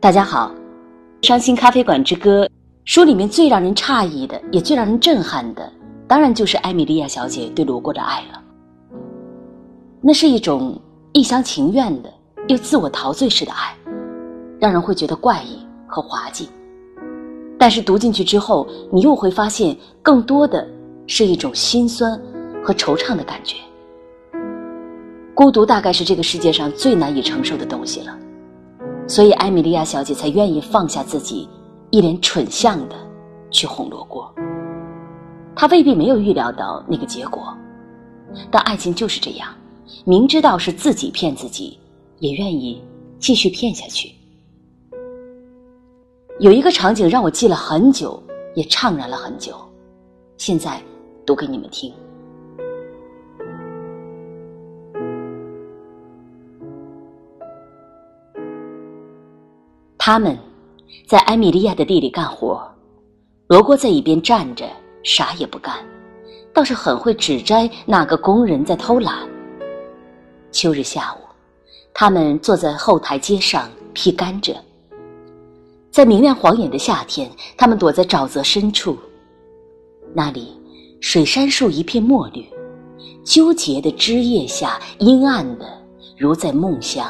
大家好，《伤心咖啡馆之歌》书里面最让人诧异的，也最让人震撼的，当然就是艾米莉亚小姐对罗锅的爱了。那是一种一厢情愿的又自我陶醉式的爱，让人会觉得怪异和滑稽。但是读进去之后，你又会发现，更多的是一种心酸和惆怅的感觉。孤独大概是这个世界上最难以承受的东西了，所以艾米莉亚小姐才愿意放下自己，一脸蠢相的去哄罗锅。她未必没有预料到那个结果，但爱情就是这样，明知道是自己骗自己，也愿意继续骗下去。有一个场景让我记了很久，也怅然了很久，现在读给你们听。他们在埃米利亚的地里干活，罗锅在一边站着，啥也不干，倒是很会指摘哪个工人在偷懒。秋日下午，他们坐在后台阶上劈甘蔗。在明亮晃眼的夏天，他们躲在沼泽深处，那里水杉树一片墨绿，纠结的枝叶下阴暗的如在梦乡。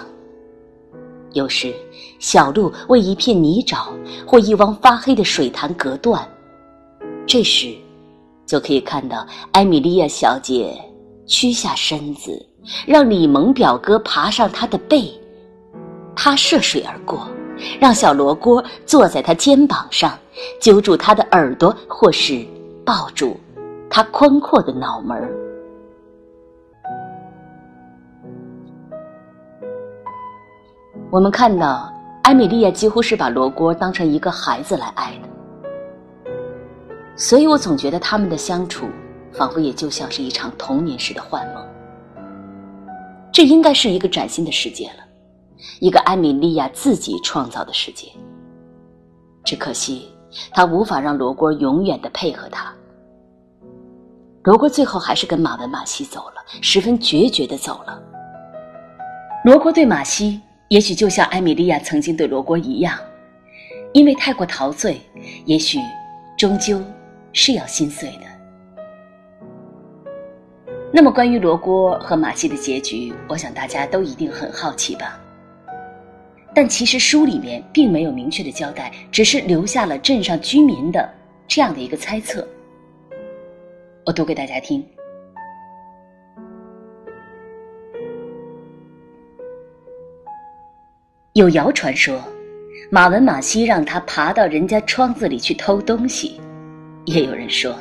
有时，小路为一片泥沼或一汪发黑的水潭隔断，这时，就可以看到艾米莉亚小姐屈下身子，让李蒙表哥爬上她的背，她涉水而过，让小罗锅坐在她肩膀上，揪住她的耳朵，或是抱住她宽阔的脑门。我们看到，艾米莉亚几乎是把罗锅当成一个孩子来爱的，所以我总觉得他们的相处，仿佛也就像是一场童年时的幻梦。这应该是一个崭新的世界了，一个艾米莉亚自己创造的世界。只可惜，他无法让罗锅永远的配合他。罗锅最后还是跟马文马西走了，十分决绝的走了。罗锅对马西。也许就像艾米莉亚曾经对罗锅一样，因为太过陶醉，也许终究是要心碎的。那么，关于罗锅和马西的结局，我想大家都一定很好奇吧？但其实书里面并没有明确的交代，只是留下了镇上居民的这样的一个猜测。我读给大家听。有谣传说，马文马西让他爬到人家窗子里去偷东西；也有人说，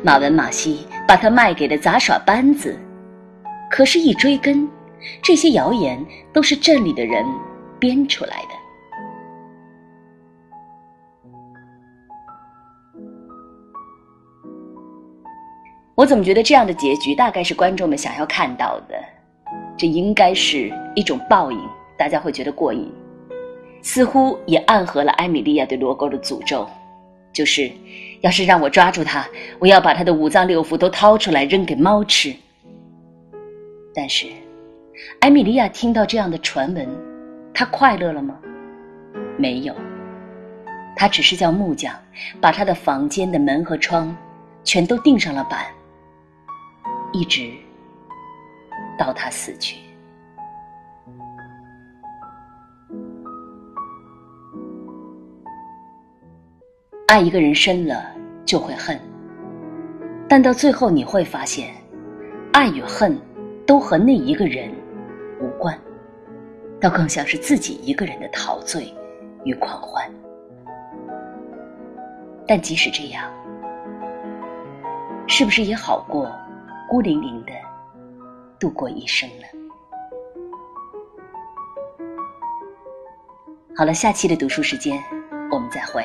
马文马西把他卖给了杂耍班子。可是，一追根，这些谣言都是镇里的人编出来的。我怎么觉得这样的结局大概是观众们想要看到的？这应该是一种报应。大家会觉得过瘾，似乎也暗合了艾米莉亚对罗沟的诅咒，就是，要是让我抓住他，我要把他的五脏六腑都掏出来扔给猫吃。但是，艾米莉亚听到这样的传闻，她快乐了吗？没有，她只是叫木匠把她的房间的门和窗全都钉上了板，一直到他死去。爱一个人深了就会恨，但到最后你会发现，爱与恨都和那一个人无关，倒更像是自己一个人的陶醉与狂欢。但即使这样，是不是也好过孤零零的度过一生呢？好了，下期的读书时间，我们再会。